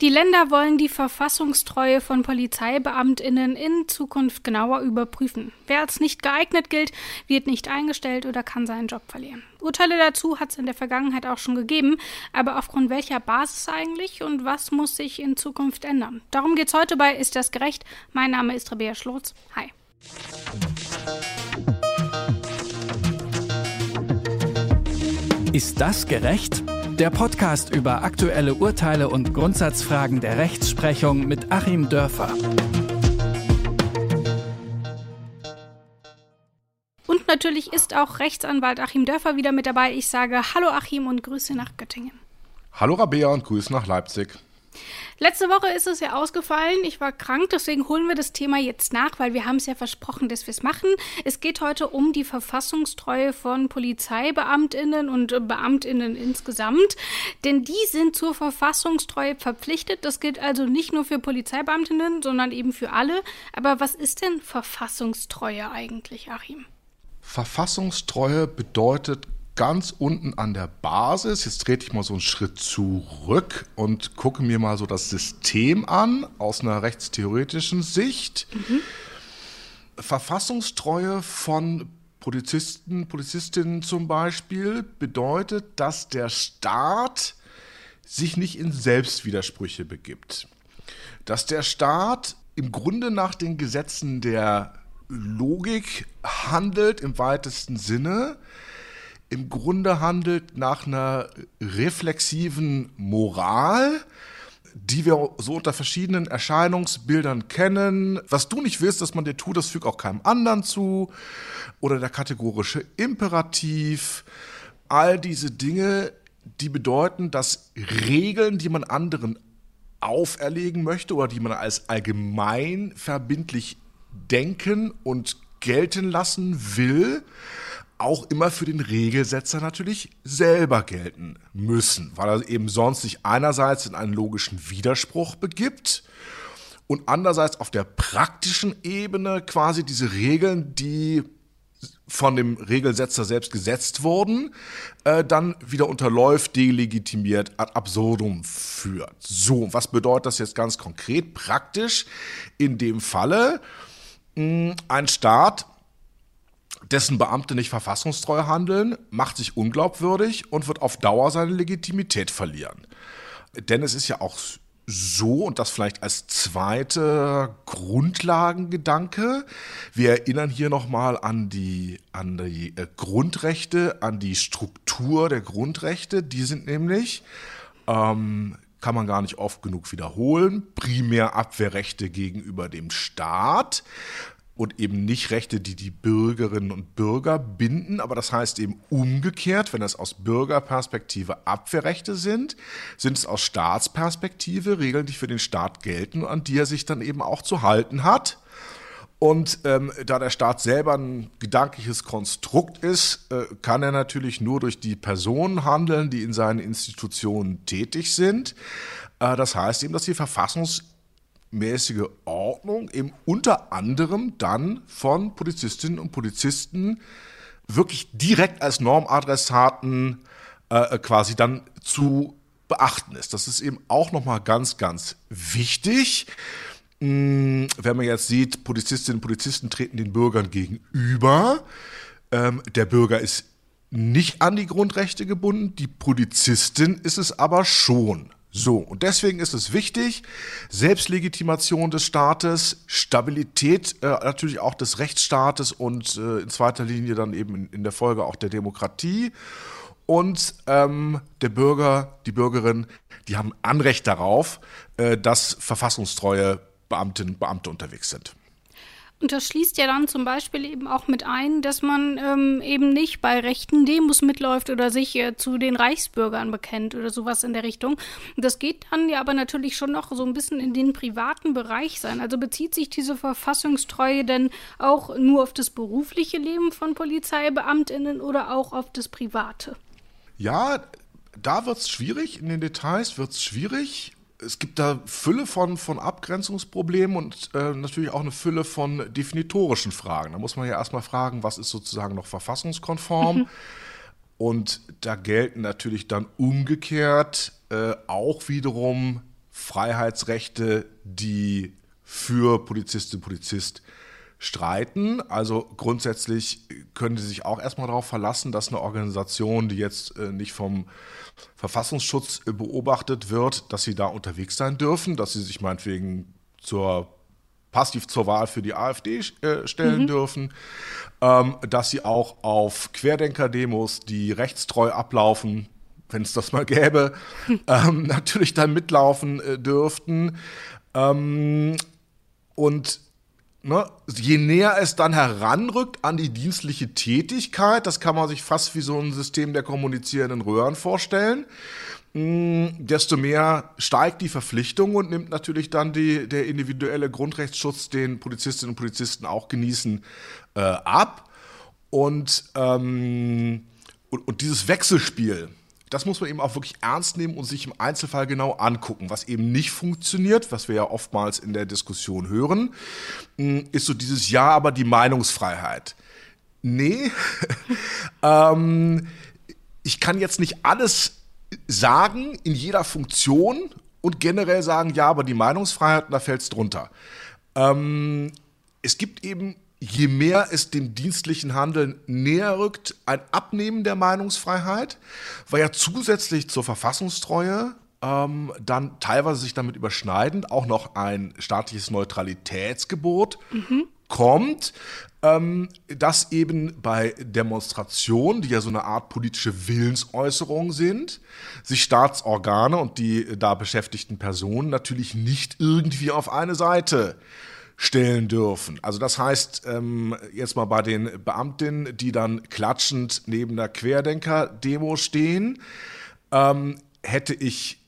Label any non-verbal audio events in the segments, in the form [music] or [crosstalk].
Die Länder wollen die Verfassungstreue von Polizeibeamtinnen in Zukunft genauer überprüfen. Wer als nicht geeignet gilt, wird nicht eingestellt oder kann seinen Job verlieren. Urteile dazu hat es in der Vergangenheit auch schon gegeben, aber aufgrund welcher Basis eigentlich und was muss sich in Zukunft ändern? Darum geht es heute bei Ist das gerecht? Mein Name ist Rabea Schlotz. Hi. Ist das gerecht? Der Podcast über aktuelle Urteile und Grundsatzfragen der Rechtsprechung mit Achim Dörfer. Und natürlich ist auch Rechtsanwalt Achim Dörfer wieder mit dabei. Ich sage Hallo Achim und Grüße nach Göttingen. Hallo Rabea und Grüße nach Leipzig. Letzte Woche ist es ja ausgefallen. Ich war krank, deswegen holen wir das Thema jetzt nach, weil wir haben es ja versprochen, dass wir es machen. Es geht heute um die Verfassungstreue von Polizeibeamtinnen und Beamtinnen insgesamt, denn die sind zur Verfassungstreue verpflichtet. Das gilt also nicht nur für Polizeibeamtinnen, sondern eben für alle. Aber was ist denn Verfassungstreue eigentlich, Achim? Verfassungstreue bedeutet ganz unten an der Basis, jetzt trete ich mal so einen Schritt zurück und gucke mir mal so das System an aus einer rechtstheoretischen Sicht. Mhm. Verfassungstreue von Polizisten, Polizistinnen zum Beispiel bedeutet, dass der Staat sich nicht in Selbstwidersprüche begibt. Dass der Staat im Grunde nach den Gesetzen der Logik handelt im weitesten Sinne, im Grunde handelt nach einer reflexiven Moral, die wir so unter verschiedenen Erscheinungsbildern kennen. Was du nicht willst, dass man dir tut, das fügt auch keinem anderen zu. Oder der kategorische Imperativ. All diese Dinge, die bedeuten, dass Regeln, die man anderen auferlegen möchte oder die man als allgemein verbindlich denken und gelten lassen will, auch immer für den Regelsetzer natürlich selber gelten müssen, weil er eben sonst sich einerseits in einen logischen Widerspruch begibt und andererseits auf der praktischen Ebene quasi diese Regeln, die von dem Regelsetzer selbst gesetzt wurden, äh, dann wieder unterläuft, delegitimiert, ad absurdum führt. So, was bedeutet das jetzt ganz konkret praktisch? In dem Falle, ein Staat dessen Beamte nicht verfassungstreu handeln, macht sich unglaubwürdig und wird auf Dauer seine Legitimität verlieren. Denn es ist ja auch so, und das vielleicht als zweiter Grundlagengedanke. Wir erinnern hier nochmal an die, an die äh, Grundrechte, an die Struktur der Grundrechte. Die sind nämlich, ähm, kann man gar nicht oft genug wiederholen, primär Abwehrrechte gegenüber dem Staat und eben nicht Rechte, die die Bürgerinnen und Bürger binden. Aber das heißt eben umgekehrt, wenn es aus Bürgerperspektive Abwehrrechte sind, sind es aus Staatsperspektive Regeln, die für den Staat gelten und an die er sich dann eben auch zu halten hat. Und ähm, da der Staat selber ein gedankliches Konstrukt ist, äh, kann er natürlich nur durch die Personen handeln, die in seinen Institutionen tätig sind. Äh, das heißt eben, dass die Verfassungs mäßige Ordnung eben unter anderem dann von Polizistinnen und Polizisten wirklich direkt als Normadressaten äh, quasi dann zu beachten ist. Das ist eben auch nochmal ganz, ganz wichtig. Hm, wenn man jetzt sieht, Polizistinnen und Polizisten treten den Bürgern gegenüber. Ähm, der Bürger ist nicht an die Grundrechte gebunden, die Polizistin ist es aber schon. So, und deswegen ist es wichtig, Selbstlegitimation des Staates, Stabilität äh, natürlich auch des Rechtsstaates und äh, in zweiter Linie dann eben in, in, der Folge auch der Demokratie. Und ähm, der Bürger, die Bürgerin, die haben Anrecht darauf, äh, dass verfassungstreue Beamtinnen und Beamte unterwegs sind. Und das schließt ja dann zum Beispiel eben auch mit ein, dass man ähm, eben nicht bei rechten Demos mitläuft oder sich äh, zu den Reichsbürgern bekennt oder sowas in der Richtung. Das geht dann ja aber natürlich schon noch so ein bisschen in den privaten Bereich sein. Also bezieht sich diese Verfassungstreue denn auch nur auf das berufliche Leben von Polizeibeamtinnen oder auch auf das private? Ja, da wird es schwierig, in den Details wird es schwierig es gibt da Fülle von, von Abgrenzungsproblemen und äh, natürlich auch eine Fülle von definitorischen Fragen. Da muss man ja erstmal fragen, was ist sozusagen noch verfassungskonform. Mhm. [laughs] Und da gelten natürlich dann umgekehrt äh, auch wiederum Freiheitsrechte, die für Polizistin und Polizist streiten. Also grundsätzlich können sie sich auch erstmal darauf verlassen, dass eine Organisation, die jetzt äh, nicht vom Verfassungsschutz äh, beobachtet wird, dass sie da unterwegs sein dürfen, dass sie sich meinetwegen zur passiv zur Wahl für die AfD äh, stellen mhm. dürfen, ähm, dass sie auch auf Querdenker-Demos, die rechtstreu ablaufen, wenn es das mal gäbe, [laughs] ähm, natürlich dann mitlaufen äh, dürften. Ähm, und ne, je näher es dann heranrückt an die dienstliche Tätigkeit, das kann man sich fast wie so ein System der kommunizierenden Röhren vorstellen, mh, mm, desto mehr steigt die Verpflichtung und nimmt natürlich dann die, der individuelle Grundrechtsschutz, den Polizistinnen und Polizisten auch genießen, äh, ab. Und, ähm, und, und dieses Wechselspiel, das muss man eben auch wirklich ernst nehmen und sich im Einzelfall genau angucken. Was eben nicht funktioniert, was wir ja oftmals in der Diskussion hören, mm, ist so dieses Ja, aber die Meinungsfreiheit. Nee, [laughs] ähm, ich kann jetzt nicht alles sagen in jeder Funktion und generell sagen, ja, aber die Meinungsfreiheit, da fällt es drunter. Ähm, es gibt eben je mehr es dem dienstlichen Handeln näher rückt, ein Abnehmen der Meinungsfreiheit, weil ja zusätzlich zur Verfassungstreue ähm, dann teilweise sich damit überschneidend auch noch ein staatliches Neutralitätsgebot mhm. kommt, ähm, das eben bei Demonstrationen, die ja so eine Art politische Willensäußerung sind, sich Staatsorgane und die da beschäftigten Personen natürlich nicht irgendwie auf eine Seite äh, stellen dürfen. Also das heißt, ähm, jetzt mal bei den Beamtinnen, die dann klatschend neben der Querdenker-Demo stehen, ähm, hätte ich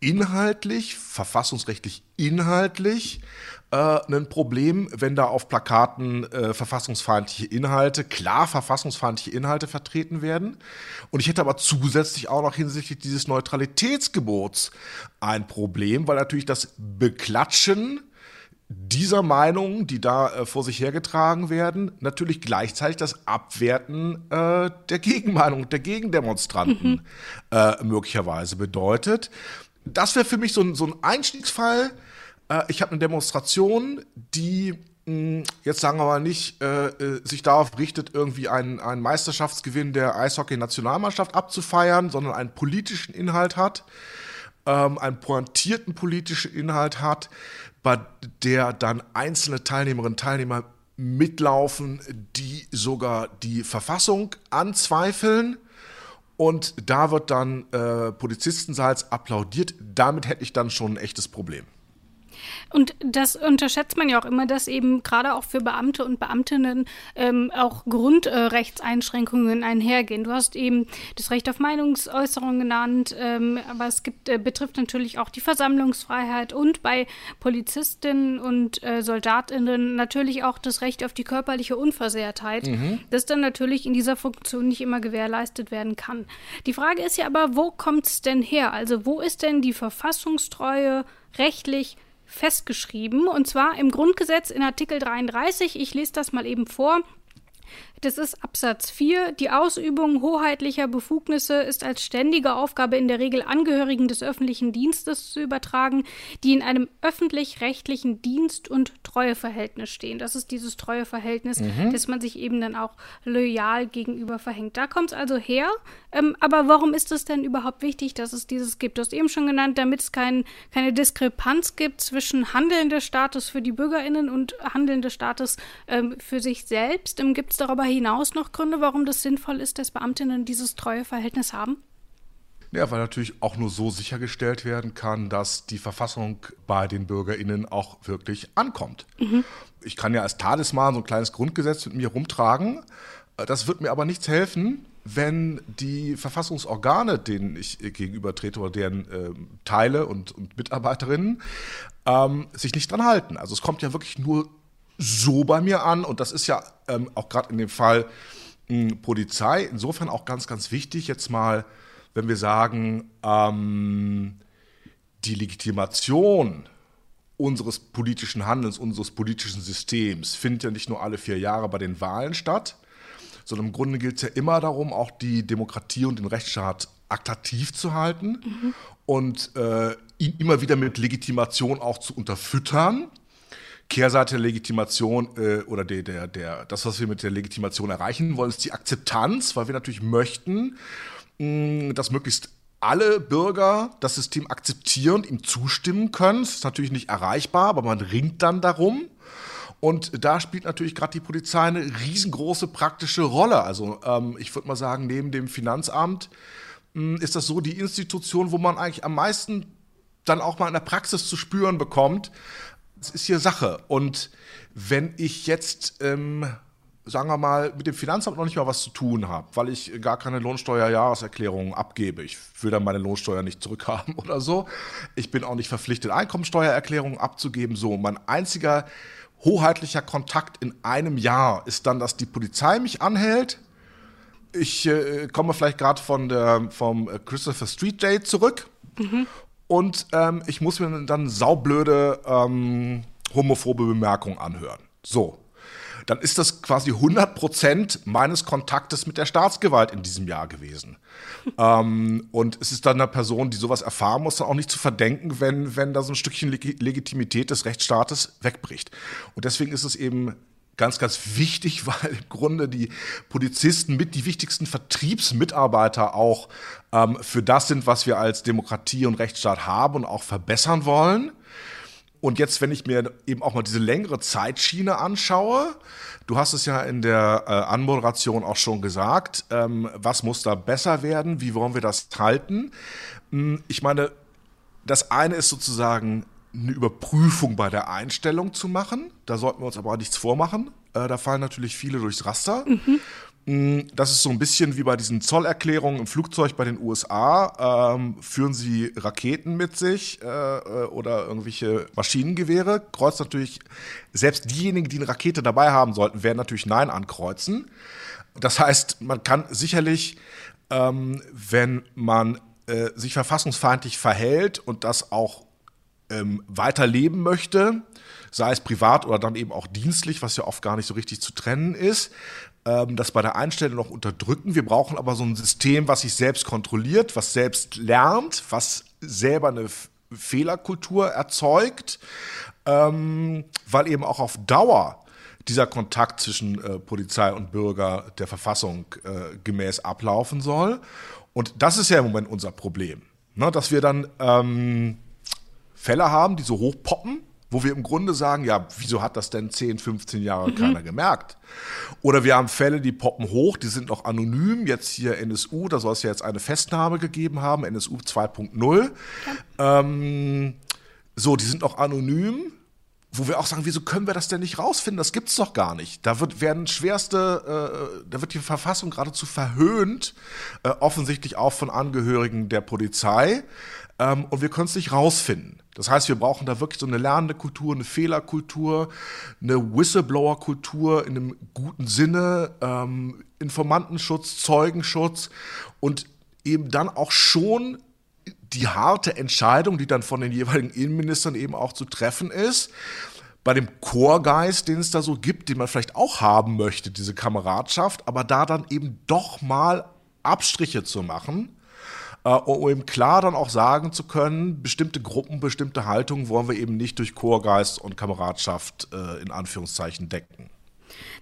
inhaltlich, verfassungsrechtlich inhaltlich, äh, ein Problem, wenn da auf Plakaten äh, verfassungsfeindliche Inhalte, klar verfassungsfeindliche Inhalte vertreten werden. Und ich hätte aber zusätzlich auch noch hinsichtlich dieses Neutralitätsgebots ein Problem, weil natürlich das Beklatschen dieser Meinungen, die da äh, vor sich hergetragen werden, natürlich gleichzeitig das Abwerten äh, der Gegenmeinung, der Gegendemonstranten mhm. äh, möglicherweise bedeutet. Das wäre für mich so ein, so ein Einstiegsfall. Äh, ich habe eine Demonstration, die mh, jetzt sagen wir mal nicht äh, äh, sich darauf richtet, irgendwie einen, einen Meisterschaftsgewinn der Eishockey-Nationalmannschaft abzufeiern, sondern einen politischen Inhalt hat ähm, einen pointierten politischen Inhalt hat, bei der dann einzelne Teilnehmerinnen und Teilnehmer mitlaufen, die sogar die Verfassung anzweifeln. Und da wird dann äh, Polizistenseits applaudiert. Damit hätte ich dann schon ein echtes Problem. Und das unterschätzt man ja auch immer, dass eben gerade auch für Beamte und Beamtinnen ähm, auch Grundrechtseinschränkungen einhergehen. Du hast eben das Recht auf Meinungsäußerung genannt, ähm, aber es gibt, äh, betrifft natürlich auch die Versammlungsfreiheit und bei Polizistinnen und äh, Soldatinnen natürlich auch das Recht auf die körperliche Unversehrtheit, mhm. das dann natürlich in dieser Funktion nicht immer gewährleistet werden kann. Die Frage ist ja aber, wo kommt es denn her? Also wo ist denn die Verfassungstreue rechtlich festgeschrieben. Und zwar im Grundgesetz in Artikel 33. Ich lese das mal eben vor. Das ist Absatz 4. Die Ausübung hoheitlicher Befugnisse ist als ständige Aufgabe in der Regel Angehörigen des öffentlichen Dienstes zu übertragen, die in einem öffentlich-rechtlichen Dienst- und Treueverhältnis stehen. Das ist dieses Treueverhältnis, mhm. das man sich eben dann auch loyal gegenüber verhängt. Da kommt es also her. Ähm, aber warum ist es denn überhaupt wichtig, dass es dieses gibt? Du hast eben schon genannt, damit es kein, keine Diskrepanz gibt zwischen Handeln des Staates für die BürgerInnen und Handeln des Staates ähm, für sich selbst. Ähm, gibt es darüber hinaus noch Gründe, warum das sinnvoll ist, dass Beamtinnen dieses Treueverhältnis haben? Ja, weil natürlich auch nur so sichergestellt werden kann, dass die Verfassung bei den BürgerInnen auch wirklich ankommt. Mhm. Ich kann ja als Talisman so ein kleines Grundgesetz mit mir rumtragen. Das wird mir aber nichts helfen, wenn die Verfassungsorgane, denen ich gegenüber trete oder deren äh, Teile und, und Mitarbeiterinnen, ähm, sich nicht dran halten. Also es kommt ja wirklich nur so bei mir an. Und das ist ja ähm, auch gerade in dem Fall mh, hm, Polizei insofern auch ganz, ganz wichtig. Jetzt mal, wenn wir sagen, ähm, die Legitimation unseres politischen Handelns, unseres politischen Systems findet ja nicht nur alle vier Jahre bei den Wahlen statt, sondern im Grunde gilt es ja immer darum, auch die Demokratie und den Rechtsstaat attraktiv zu halten. Mhm. Und äh, ihn immer wieder mit Legitimation auch zu unterfüttern. Kehrseite der Legitimation äh, oder der, der, der, das, was wir mit der Legitimation erreichen wollen, ist die Akzeptanz, weil wir natürlich möchten, mh, dass möglichst alle Bürger das System akzeptieren, ihm zustimmen können. Das ist natürlich nicht erreichbar, aber man ringt dann darum. Und da spielt natürlich gerade die Polizei eine riesengroße praktische Rolle. Also ähm, ich würde mal sagen, neben dem Finanzamt mh, ist das so die Institution, wo man eigentlich am meisten dann auch mal in der Praxis zu spüren bekommt. Es ist hier Sache. Und wenn ich jetzt ähm, sagen wir mal, mit dem Finanzamt noch nicht mal was zu tun habe, weil ich gar keine Lohnsteuerjahreserklärung abgebe. Ich will dann meine Lohnsteuer nicht zurückhaben [laughs] oder so. Ich bin auch nicht verpflichtet, Einkommensteuererklärungen abzugeben. So, mein einziger hoheitlicher Kontakt in einem Jahr ist dann, dass die Polizei mich anhält. Ich äh, komme vielleicht gerade vom Christopher Street Day zurück. Mhm. Und ähm, ich muss mir dann saublöde ähm, homophobe Bemerkungen anhören. So, dann ist das quasi 100 Prozent meines Kontaktes mit der Staatsgewalt in diesem Jahr gewesen. [laughs] ähm, und es ist dann einer Person, die sowas erfahren muss, dann auch nicht zu verdenken, wenn, wenn da so ein Stückchen Legitimität des Rechtsstaates wegbricht. Und deswegen ist es eben ganz, ganz wichtig, [laughs] weil im Grunde die Polizisten mit die wichtigsten Vertriebsmitarbeiter auch ähm, für das sind, was wir als Demokratie und Rechtsstaat haben und auch verbessern wollen. Und jetzt, wenn ich mir eben auch mal diese längere Zeitschiene anschaue, du hast es ja in der äh, Anmoderation auch schon gesagt, ähm, was muss da besser werden, wie wollen wir das halten? Hm, ich meine, das eine ist sozusagen eine Überprüfung bei der Einstellung zu machen. Da sollten wir uns aber auch nichts vormachen. Äh, da fallen natürlich viele durchs Raster. Mhm. Mm, das ist so ein bisschen wie bei diesen Zollerklärungen im Flugzeug bei den USA. Ähm, führen sie Raketen mit sich äh, äh, oder irgendwelche Maschinengewehre? Kreuzt natürlich, selbst diejenigen, die eine Rakete dabei haben sollten, werden natürlich Nein ankreuzen. Das heißt, man kann sicherlich, ähm, wenn man äh, sich verfassungsfeindlich verhält und das auch ähm, weiterleben möchte, sei es privat oder dann eben auch dienstlich, was ja oft gar nicht so richtig zu trennen ist, ähm, das bei der Einstellung noch unterdrücken. Wir brauchen aber so ein System, was sich selbst kontrolliert, was selbst lernt, was selber eine Fehlerkultur erzeugt, ähm, weil eben auch auf Dauer dieser Kontakt zwischen äh, Polizei und Bürger der Verfassung äh, gemäß ablaufen soll. Und das ist ja im Moment unser Problem, ne? dass wir dann ähm, Fälle haben, die so hochpoppen, wo wir im Grunde sagen, ja, wieso hat das denn 10, 15 Jahre mhm. keiner gemerkt? Oder wir haben Fälle, die poppen hoch, die sind noch anonym, jetzt hier NSU, da soll es ja jetzt eine Festnahme gegeben haben, NSU 2.0. Ja. Ähm, so, die sind noch anonym, wo wir auch sagen, wieso können wir das denn nicht rausfinden? Das gibt's doch gar nicht. Da wird werden schwerste, äh, da wird die Verfassung geradezu verhöhnt, äh, offensichtlich auch von Angehörigen der Polizei ähm, und wir können es nicht rausfinden. Das heißt, wir brauchen da wirklich so eine lernende Kultur, eine Fehlerkultur, eine Whistleblower-Kultur in einem guten Sinne, ähm, Informantenschutz, Zeugenschutz und eben dann auch schon die harte Entscheidung, die dann von den jeweiligen Innenministern eben auch zu treffen ist. Bei dem Chorgeist, den es da so gibt, den man vielleicht auch haben möchte, diese Kameradschaft, aber da dann eben doch mal Abstriche zu machen äh, um klar dann auch sagen zu können, bestimmte Gruppen, bestimmte Haltungen wollen wir eben nicht durch Chorgeist und Kameradschaft äh, in Anführungszeichen decken.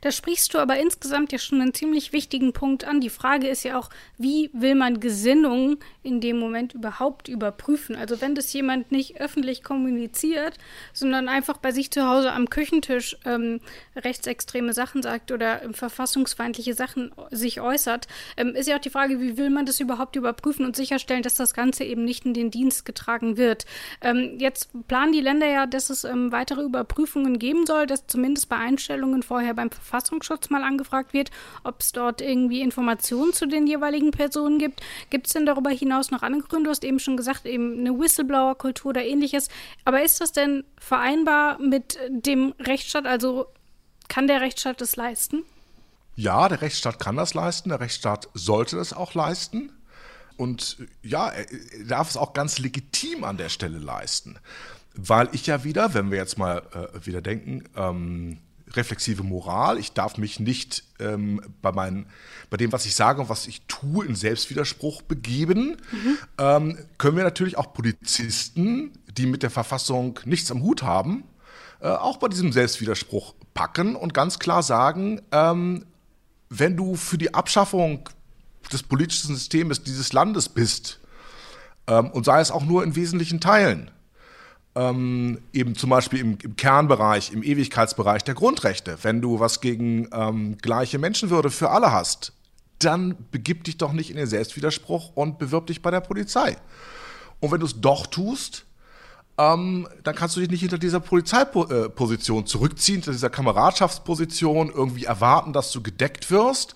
Da sprichst du aber insgesamt ja schon einen ziemlich wichtigen Punkt an. Die Frage ist ja auch, wie will man Gesinnung in dem Moment überhaupt überprüfen? Also wenn das jemand nicht öffentlich kommuniziert, sondern einfach bei sich zu Hause am Küchentisch ähm, rechtsextreme Sachen sagt oder ähm, verfassungsfeindliche Sachen sich äußert, ähm, ist ja auch die Frage, wie will man das überhaupt überprüfen und sicherstellen, dass das Ganze eben nicht in den Dienst getragen wird. Ähm, jetzt planen die Länder ja, dass es ähm, weitere Überprüfungen geben soll, dass zumindest bei Einstellungen vorher beim Verfassungsschutz mal angefragt wird, ob es dort irgendwie Informationen zu den jeweiligen Personen gibt. Gibt es denn darüber hinaus noch andere Gründe? Du hast eben schon gesagt, eben eine Whistleblower-Kultur oder ähnliches. Aber ist das denn vereinbar mit dem Rechtsstaat? Also kann der Rechtsstaat das leisten? Ja, der Rechtsstaat kann das leisten. Der Rechtsstaat sollte das auch leisten. Und ja, er darf es auch ganz legitim an der Stelle leisten. Weil ich ja wieder, wenn wir jetzt mal äh, wieder denken, ähm, reflexive Moral. Ich darf mich nicht ähm, bei, meinen, bei dem, was ich sage und was ich tue, in Selbstwiderspruch begeben. Mhm. Ähm, können wir natürlich auch Polizisten, die mit der Verfassung nichts am Hut haben, äh, auch bei diesem Selbstwiderspruch packen und ganz klar sagen, ähm, wenn du für die Abschaffung des politischen Systems dieses Landes bist, ähm, und sei es auch nur in wesentlichen Teilen, ähm, eben zum Beispiel im, im, Kernbereich, im Ewigkeitsbereich der Grundrechte, wenn du was gegen ähm, gleiche Menschenwürde für alle hast, dann begib dich doch nicht in den Selbstwiderspruch und bewirb dich bei der Polizei. Und wenn du es doch tust, ähm, dann kannst du dich nicht hinter dieser Polizeiposition zurückziehen, hinter dieser Kameradschaftsposition, irgendwie erwarten, dass du gedeckt wirst,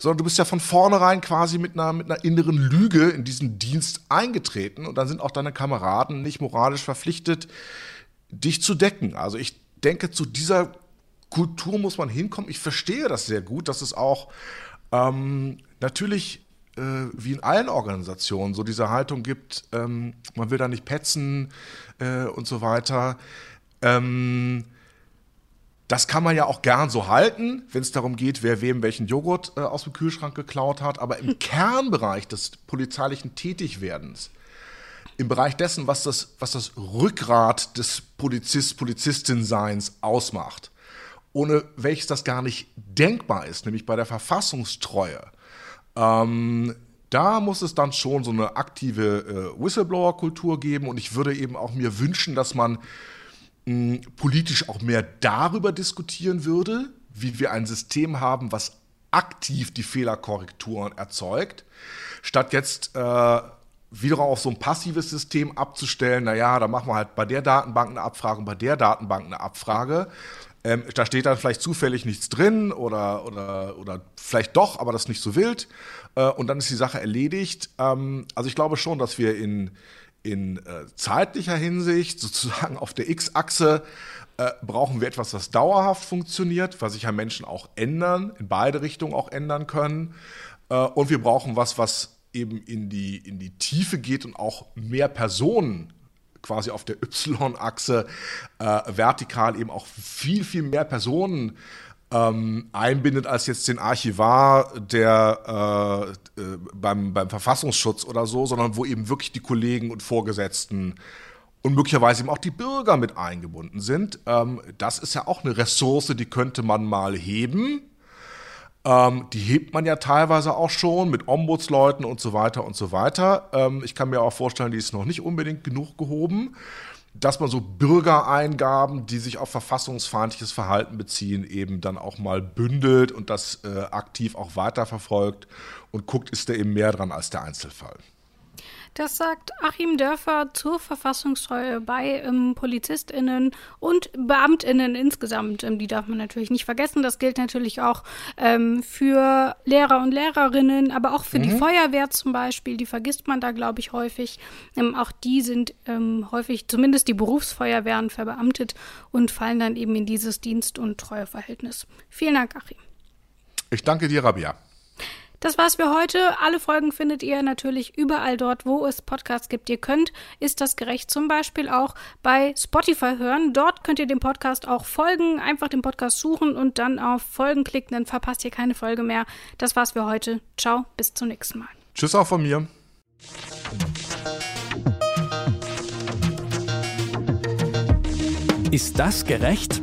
sondern du bist ja von vornherein quasi mit einer, mit einer inneren Lüge in diesen Dienst eingetreten und dann sind auch deine Kameraden nicht moralisch verpflichtet, dich zu decken. Also ich denke, zu dieser Kultur muss man hinkommen. Ich verstehe das sehr gut, dass es auch ähm, natürlich äh, wie in allen Organisationen so diese Haltung gibt, ähm, man will da nicht petzen äh, und so weiter. Ähm, das kann man ja auch gern so halten, wenn es darum geht, wer wem welchen Joghurt äh, aus dem Kühlschrank geklaut hat. Aber im [laughs] Kernbereich des polizeilichen Tätigwerdens, im Bereich dessen, was das, was das Rückgrat des Polizist, Polizistin-Seins ausmacht, ohne welches das gar nicht denkbar ist, nämlich bei der Verfassungstreue, ähm, da muss es dann schon so eine aktive äh, Whistleblower-Kultur geben. Und ich würde eben auch mir wünschen, dass man politisch auch mehr darüber diskutieren würde, wie wir ein System haben, was aktiv die Fehlerkorrekturen erzeugt, statt jetzt äh, wiederum auf so ein passives System abzustellen, naja, da machen wir halt bei der Datenbank eine Abfrage und bei der Datenbank eine Abfrage. Ähm, da steht dann vielleicht zufällig nichts drin oder, oder, oder vielleicht doch, aber das ist nicht so wild. Äh, und dann ist die Sache erledigt. Ähm, also ich glaube schon, dass wir in, in äh, zeitlicher Hinsicht, sozusagen auf der X-Achse, äh, brauchen wir etwas, was dauerhaft funktioniert, was sich ja Menschen auch ändern, in beide Richtungen auch ändern können. Äh, und wir brauchen was, was eben in die, in die Tiefe geht und auch mehr Personen quasi auf der Y-Achse äh, vertikal eben auch viel, viel mehr Personen ähm, einbindet als jetzt den Archivar der äh, äh, beim, beim Verfassungsschutz oder so, sondern wo eben wirklich die Kollegen und Vorgesetzten und möglicherweise eben auch die Bürger mit eingebunden sind. Ähm, das ist ja auch eine Ressource, die könnte man mal heben. Ähm, die hebt man ja teilweise auch schon mit Ombudsleuten und so weiter und so weiter. Ähm, ich kann mir auch vorstellen, die ist noch nicht unbedingt genug gehoben dass man so Bürgereingaben, die sich auf verfassungsfeindliches Verhalten beziehen, eben dann auch mal bündelt und das äh, aktiv auch weiterverfolgt und guckt, ist da eben mehr dran als der Einzelfall. Das sagt Achim Dörfer zur Verfassungstreue bei ähm, PolizistInnen und BeamtInnen insgesamt. Ähm, die darf man natürlich nicht vergessen. Das gilt natürlich auch ähm, für Lehrer und Lehrerinnen, aber auch für mhm. die Feuerwehr zum Beispiel. Die vergisst man da, glaube ich, häufig. Ähm, auch die sind ähm, häufig, zumindest die Berufsfeuerwehren, verbeamtet und fallen dann eben in dieses Dienst- und Treueverhältnis. Vielen Dank, Achim. Ich danke dir, Rabia. Das war's für heute. Alle Folgen findet ihr natürlich überall dort, wo es Podcasts gibt. Ihr könnt Ist das gerecht zum Beispiel auch bei Spotify hören. Dort könnt ihr dem Podcast auch folgen. Einfach den Podcast suchen und dann auf Folgen klicken, dann verpasst ihr keine Folge mehr. Das war's für heute. Ciao, bis zum nächsten Mal. Tschüss auch von mir. Ist das gerecht?